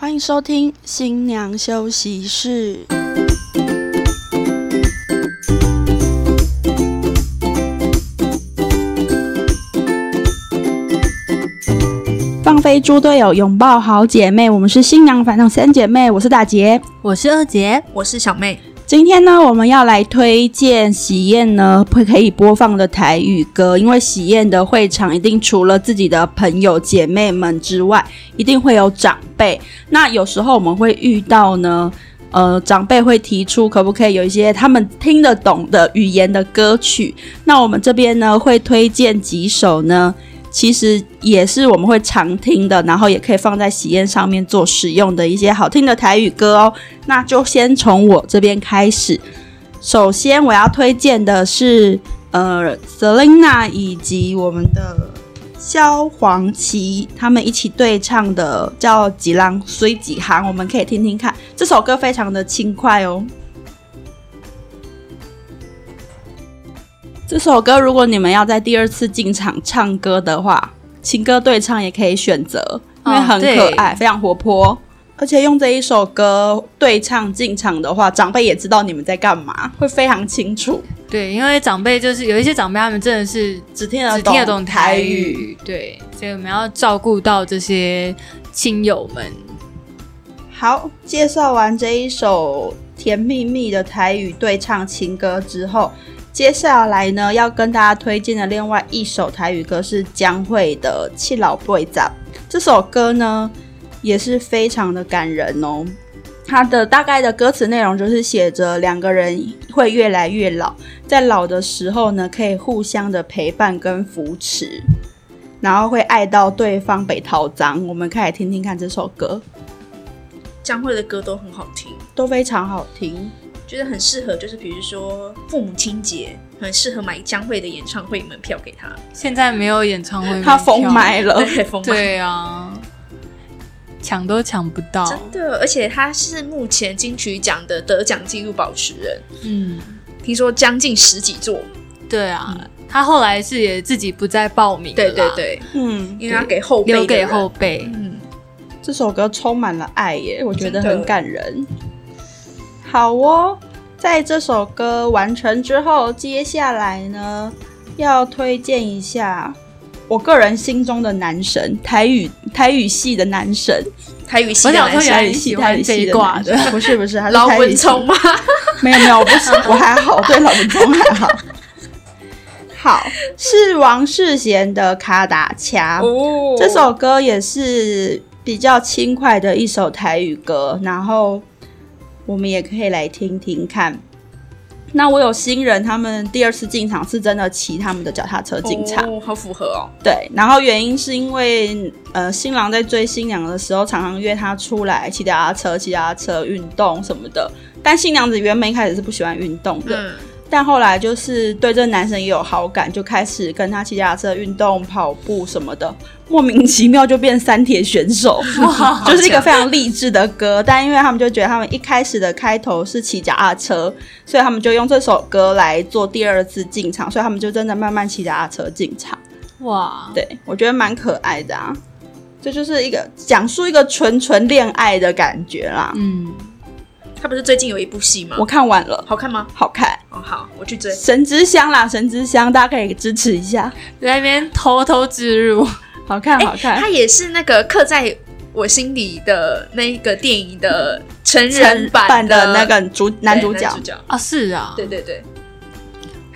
欢迎收听新娘休息室。放飞猪队友，拥抱好姐妹。我们是新娘反正三姐妹，我是大姐。我是二姐，我是小妹。今天呢，我们要来推荐喜宴呢会可以播放的台语歌，因为喜宴的会场一定除了自己的朋友姐妹们之外，一定会有长辈。那有时候我们会遇到呢，呃，长辈会提出可不可以有一些他们听得懂的语言的歌曲。那我们这边呢会推荐几首呢，其实也是我们会常听的，然后也可以放在喜宴上面做使用的一些好听的台语歌哦。那就先从我这边开始。首先我要推荐的是呃，Selina 以及我们的萧煌奇他们一起对唱的叫《几浪随几行》，我们可以听听看。这首歌非常的轻快哦。这首歌如果你们要在第二次进场唱歌的话，情歌对唱也可以选择，因为很可爱，非常活泼。而且用这一首歌对唱进场的话，长辈也知道你们在干嘛，会非常清楚。对，因为长辈就是有一些长辈，他们真的是只听得只听得懂台台语，对，所以我们要照顾到这些亲友们。好，介绍完这一首甜蜜蜜的台语对唱情歌之后，接下来呢要跟大家推荐的另外一首台语歌是江蕙的《七老八十》。这首歌呢也是非常的感人哦。它的大概的歌词内容就是写着两个人会越来越老，在老的时候呢可以互相的陪伴跟扶持，然后会爱到对方被掏脏。我们可以来听听看这首歌。江蕙的歌都很好听，都非常好听。觉得很适合，就是比如说父母亲节，很适合买江蕙的演唱会门票给他。现在没有演唱会门票，他封麦了，对，封麦。对啊，抢都抢不到，真的，而且他是目前金曲奖的得奖纪录保持人，嗯，听说将近十几座。对啊，他后来是也自己不再报名了对啦，对对，嗯，因为他给后辈的留给后辈。嗯，这首歌充满了爱耶，我觉得很感人。好哦，在这首歌完成之后，接下来呢要推荐一下我个人心中的男神，台语台语系的男神，台语系台语欢这一系的不是不是，他是老台语系文聪吗？没有没有，我不是，我还好，我对老文聪还好。好，是王世贤的《卡达恰》哦。这首歌也是比较轻快的一首台语歌，然后我们也可以来听听看。那我有新人，他们第二次进场是真的骑他们的脚踏车进场，哦，好符合哦。对。然后原因是因为呃，新郎在追新娘的时候，常常约她出来骑脚踏车、骑脚踏车运动什么的。但新娘子原本一开始是不喜欢运动的，嗯，但后来就是对这个男生也有好感，就开始跟他骑脚踏车、运动、跑步什么的，莫名其妙就变三铁选手，就是一个非常励志的歌。但因为他们就觉得他们一开始的开头是骑脚踏车，所以他们就用这首歌来做第二次进场，所以他们就真的慢慢骑脚踏车进场。哇，对我觉得蛮可爱的啊，这就是一个讲述一个纯纯恋爱的感觉啦。嗯，他不是最近有一部戏吗？我看完了，好看吗？好看，哦，好，我去追。神之乡啦，神之乡，大家可以支持一下，在那边偷偷植入，好看，好看。他也是那个刻在我心里的那一个电影的成人成版版的那个主男主角男主，角。啊，是啊，对对对，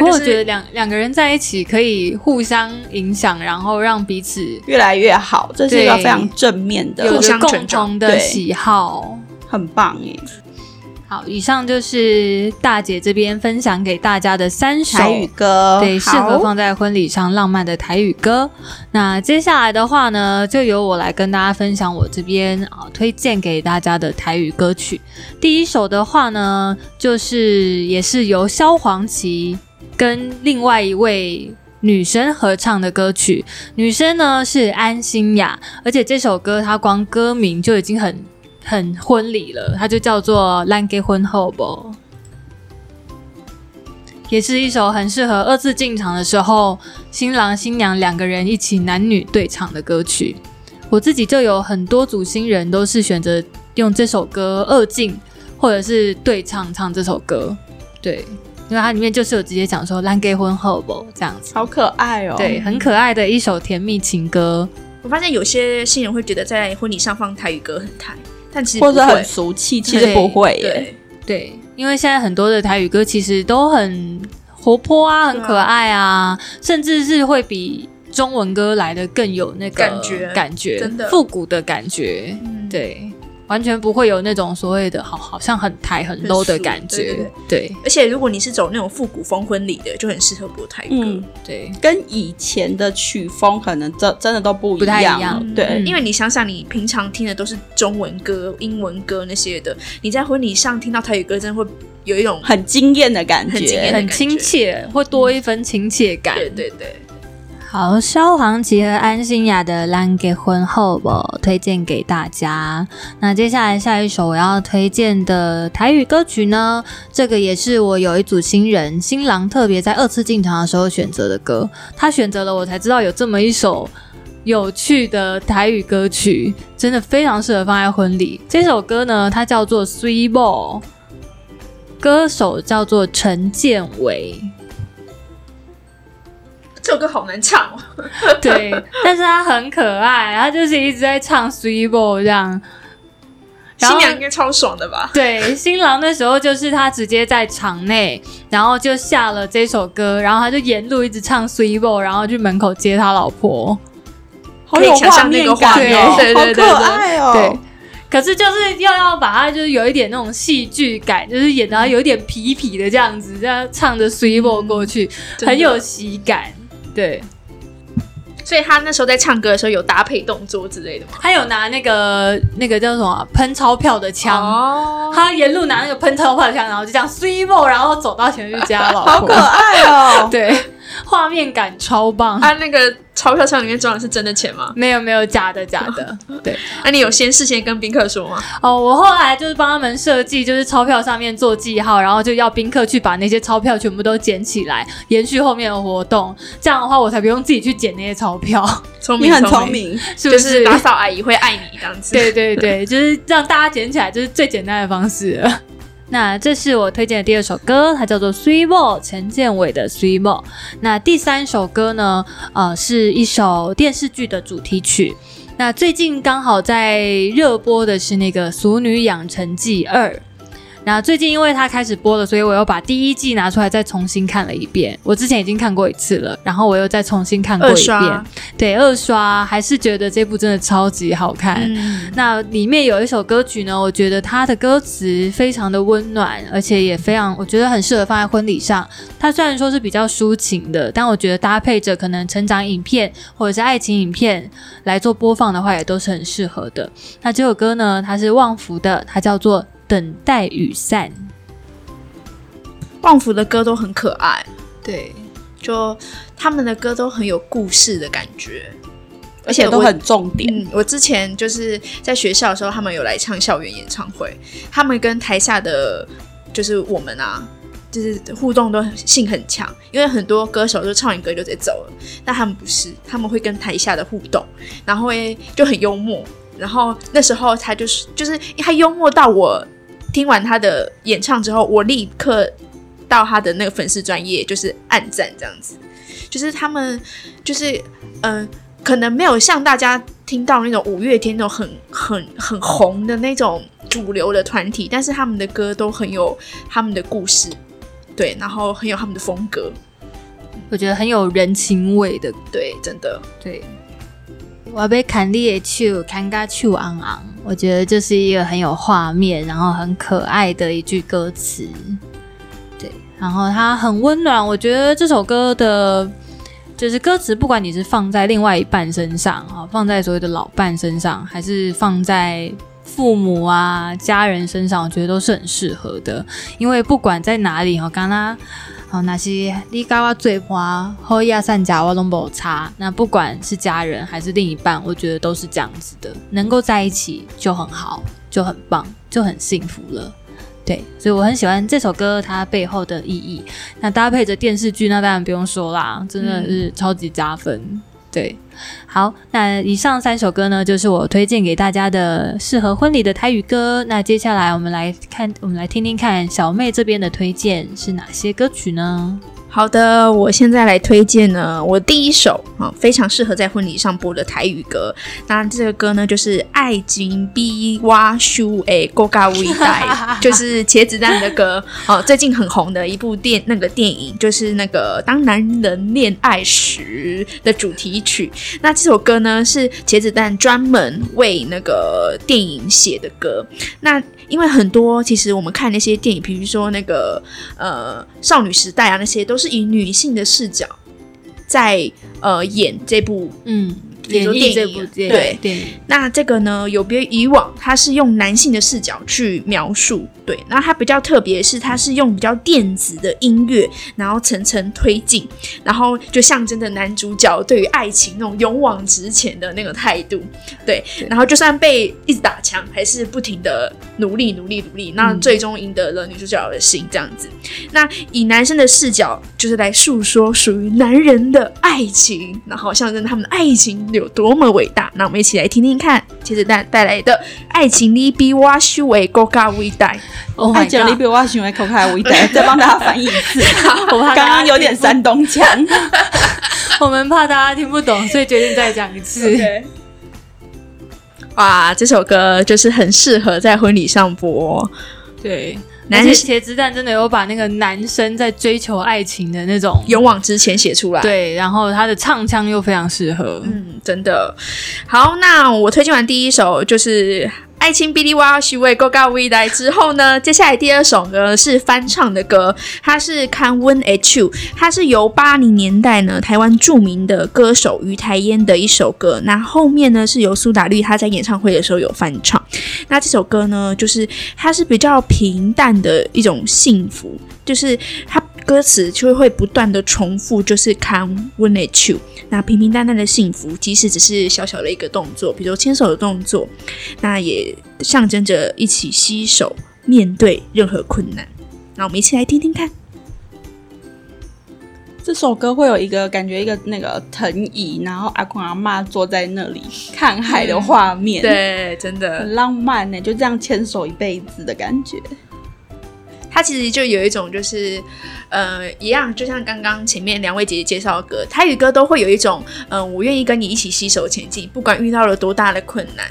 我觉得就是两两个人在一起可以互相影响，然后让彼此越来越好，这是一个非常正面的，有共互相成长同的喜好。很棒耶。好，以上就是大姐这边分享给大家的三首台语歌，对，适合放在婚礼上浪漫的台语歌。那接下来的话呢，就由我来跟大家分享我这边啊推荐给大家的台语歌曲。第一首的话呢，就是也是由萧煌奇跟另外一位。女生合唱的歌曲，女生呢是安心雅，而且这首歌它光歌名就已经很很婚礼了，它就叫做《烂结婚后不》。也是一首很适合二次进场的时候，新郎新娘两个人一起男女对唱的歌曲。我自己就有很多组新人都是选择用这首歌二进，或者是对唱唱这首歌，对，因为它里面就是有直接讲说“烂给婚后不”这样子，好可爱哦。对，很可爱的一首甜蜜情歌。我发现有些新人会觉得在婚礼上放台语歌很台，但其实或者很俗气，其实不会耶。对，对，因为现在很多的台语歌其实都很活泼啊，很可爱啊，甚至是会比中文歌来的更有那个感觉感觉真的。复古的感觉。嗯，对，完全不会有那种所谓的好好像很台很 low 的感觉。对对对而且如果你是走那种复古风婚礼的，就很适合播台语歌。嗯，对跟以前的曲风可能真真的都不不太一样。对，嗯因为你想想，你平常听的都是中文歌、英文歌那些的，你在婚礼上听到台语歌，真的会有一种很惊艳的感觉。很惊艳很亲切，会多一分亲切感。对对对，好，萧煌奇和安心雅的《烂给婚后不》推荐给大家。那接下来下一首我要推荐的台语歌曲呢，这个也是我有一组新人新郎特别在二次进场的时候选择的歌，他选择了我才知道有这么一首。有趣的台语歌曲，真的非常适合放在婚礼。这首歌呢，它叫做《Sweet Ball》，歌手叫做陈建伟。这首歌好难唱哦。对，但是他很可爱，他就是一直在唱 Sweet Ball 这样。新娘应该超爽的吧？对，新郎那时候就是他直接在场内，然后就下了这首歌，然后他就沿路一直唱 Sweet Ball，然后去门口接他老婆。好有画面象那个画感对对对好可爱哦。对，可是就是又要把它就是有一点那种戏剧感，就是演的有一点痞痞的这样子，这样唱着 Sweet Ball 过去，很有喜感。对，所以他那时候在唱歌的时候有搭配动作之类的吗？他有拿那个那个叫什么啊喷钞票的枪。哦，他沿路拿那个喷钞票的枪，然后就这样 ball，然后走到前面去接他老婆。好可爱哦。对，画面感超棒。啊，那个钞票箱里面装的是真的钱吗？没有没有假的假的，对那你有先事先跟宾客说吗？哦，我后来就是帮他们设计，就是钞票上面做记号，然后就要宾客去把那些钞票全部都捡起来，延续后面的活动。这样的话，我才不用自己去捡那些钞票，聪明，你很聪，明，是不就是是打扫阿姨会爱你这样子。对对对，就是让大家捡起来，就是最简单的方式了。那这是我推荐的第二首歌，它叫做《Three More》，陈建伟的《Three More》。那第三首歌呢，呃，是一首电视剧的主题曲。那最近刚好在热播的是那个《俗女养成记二》。那最近因为它开始播了，所以我又把第一季拿出来再重新看了一遍。我之前已经看过一次了，然后我又再重新看过一遍二，对，二刷还是觉得这部真的超级好看。嗯，那里面有一首歌曲呢，我觉得它的歌词非常的温暖，而且也非常，我觉得很适合放在婚礼上。它虽然说是比较抒情的，但我觉得搭配着可能成长影片或者是爱情影片来做播放的话，也都是很适合的。那这首歌呢，它是旺福的，它叫做《等待雨散》。旺福的歌都很可爱，对，就他们的歌都很有故事的感觉，而且都很重点。嗯，我之前就是在学校的时候，他们有来唱校园演唱会，他们跟台下的就是我们啊，就是互动都性很强，因为很多歌手就唱完歌就直接走了，但他们不是，他们会跟台下的互动，然后会就很幽默，然后那时候他就是就是他幽默到我听完他的演唱之后，我立刻到他的那个粉丝专业就是暗赞这样子，就是他们就是嗯。呃可能没有像大家听到那种五月天那种很很很红的那种主流的团体，但是他们的歌都很有他们的故事，对，然后很有他们的风格，我觉得很有人情味的。对，真的，对，我要被砍你的手，砍嘎手昂昂，我觉得这是一个很有画面，然后很可爱的一句歌词。对，然后它很温暖，我觉得这首歌的，就是歌词，不管你是放在另外一半身上啊，放在所谓的老伴身上，还是放在父母啊、家人身上，我觉得都是很适合的。因为不管在哪里哈，刚刚。好，那是你跟我最怕后亚善甲我都没有差。那不管是家人还是另一半，我觉得都是这样子的，能够在一起就很好，就很棒，就很幸福了。对，所以我很喜欢这首歌它背后的意义。那搭配着电视剧，那当然不用说啦，真的是超级加分。对，好，那以上三首歌呢，就是我推荐给大家的适合婚礼的台语歌。那接下来我们来看，我们来听听看小妹这边的推荐是哪些歌曲呢？好的，我现在来推荐呢，我第一首啊，非常适合在婚礼上播的台语歌。那这个歌呢，就是《爱情比蛙书诶够高微带》，就是茄子蛋的歌哦。最近很红的一部电那个电影，就是那个《当男人恋爱时》的主题曲。那这首歌呢，是茄子蛋专门为那个电影写的歌。那因为很多其实我们看那些电影，比如说那个呃少女时代啊，那些都是以女性的视角在呃演这部嗯，演绎。这电影。部电对。电影，那这个呢，有别于以往，它是用男性的视角去描述，对。那它比较特别是，它是用比较电子的音乐，然后层层推进，然后就象征着男主角对于爱情那种勇往直前的那个态度，对。然后就算被一直打枪，还是不停的努力努力努力，那最终赢得了女主角的心，这样子。那以男生的视角，就是来诉说属于男人的爱情，然后象征他们的爱情有多么伟大。那我们一起来听听看，接着带带来的《爱情里比我修为更加伟大》。Oh 爱讲你！比我喜欢口开我一代，再帮大家翻译一次。我怕 刚刚有点山东腔。我们怕大家听不懂，所以决定再讲一次。哇，这首歌就是很适合在婚礼上播。对，男而且茄子蛋真的有把那个男生在追求爱情的那种，勇往直前写出来。对，然后他的唱腔又非常适合。嗯，真的好。那我推荐完第一首就是《爱情比利哇许为 Go Go 未来》之后呢，接下来第二首呢是翻唱的歌，它是《看温 H》，它是由八零年代呢台湾著名的歌手于台烟的一首歌。那后面呢是由苏打绿他在演唱会的时候有翻唱。那这首歌呢，就是它是比较平淡的一种幸福，就是它歌词就会不断的重复，就是 come when it。那平平淡淡的幸福，即使只是小小的一个动作，比如牵手的动作，那也象征着一起携手面对任何困难。那我们一起来听听看。这首歌会有一个感觉，一个那个藤椅，然后阿公阿妈坐在那里看海的画面，，对，真的很浪漫呢，就这样牵手一辈子的感觉。它其实就有一种就是，呃，一样，就像刚刚前面两位姐姐介绍的歌，台语歌都会有一种，嗯、我愿意跟你一起携手前进，不管遇到了多大的困难，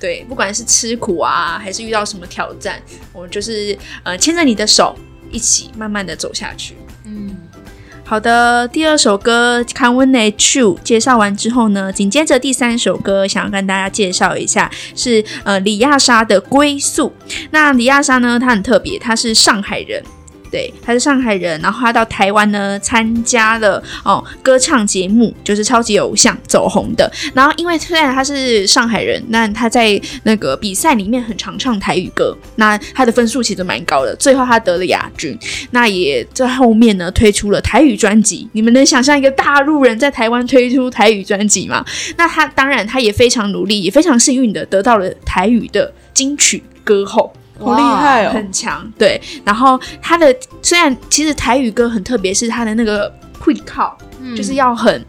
对，不管是吃苦啊，还是遇到什么挑战，我们就是呃牵着你的手，一起慢慢的走下去。好的，第二首歌《看温内 True》介绍完之后呢，紧接着第三首歌想要跟大家介绍一下是呃李亚莎的《归宿》。那李亚莎呢，她很特别，她是上海人。对，他是上海人，然后他到台湾呢参加了哦歌唱节目，就是超级偶像走红的。然后因为虽然他是上海人，那他在那个比赛里面很常唱台语歌，那他的分数其实蛮高的，最后他得了亚军。那也在后面呢推出了台语专辑。你们能想象一个大陆人在台湾推出台语专辑吗？那他当然他也非常努力，也非常幸运的得到了台语的金曲歌后。好厉害哦！很强，对。然后他的虽然其实台语歌很特别，是他的那个会靠，嗯就是要很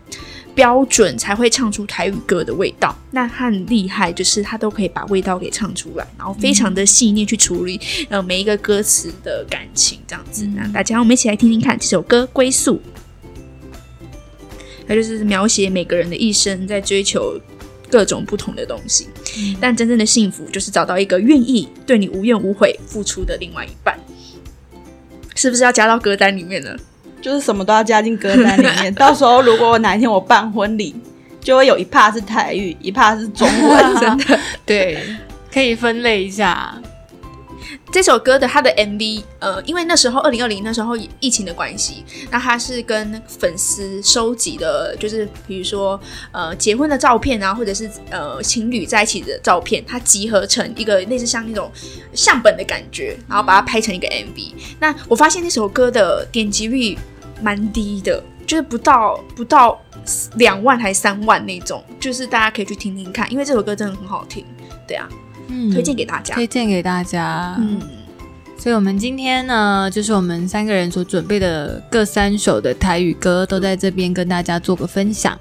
标准才会唱出台语歌的味道。那他很厉害，就是他都可以把味道给唱出来，然后非常的细腻去处理呃每一个歌词的感情，这样子。那大家我们一起来听听看这首歌《归宿》，它就是描写每个人的一生在追求各种不同的东西，但真正的幸福就是找到一个愿意对你无怨无悔付出的另外一半。是不是要加到歌单里面呢？就是什么都要加进歌单里面。到时候如果我哪一天我办婚礼，就会有一 part 是台语，一 part 是中文，真的。对，可以分类一下。这首歌的它的 MV，呃，因为那时候二零二零那时候疫情的关系，那它是跟粉丝收集的，就是比如说呃结婚的照片啊，或者是呃情侣在一起的照片，它集合成一个类似像那种相本的感觉，然后把它拍成一个 MV。那我发现那首歌的点击率蛮低的，就是不到不到两万还三万那种，就是大家可以去听听看，因为这首歌真的很好听，对啊，嗯推荐给大家。推荐给大家。嗯，所以，我们今天呢，就是我们三个人所准备的各三首的台语歌，都在这边跟大家做个分享。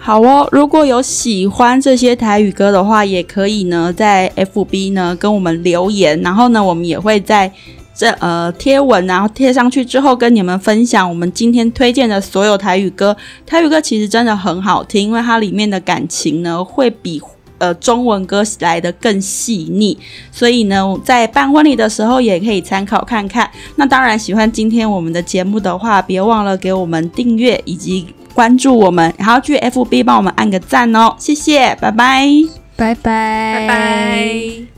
好哦，如果有喜欢这些台语歌的话，也可以呢在 FB 呢跟我们留言，然后呢我们也会在这呃贴文，然后贴上去之后跟你们分享我们今天推荐的所有台语歌。台语歌其实真的很好听，因为它里面的感情呢会比呃中文歌来的更细腻，所以呢在办婚礼的时候也可以参考看看。那当然喜欢今天我们的节目的话，别忘了给我们订阅以及。关注我们，然后去 FB 帮我们按个赞哦，谢谢，拜拜，拜拜，拜拜。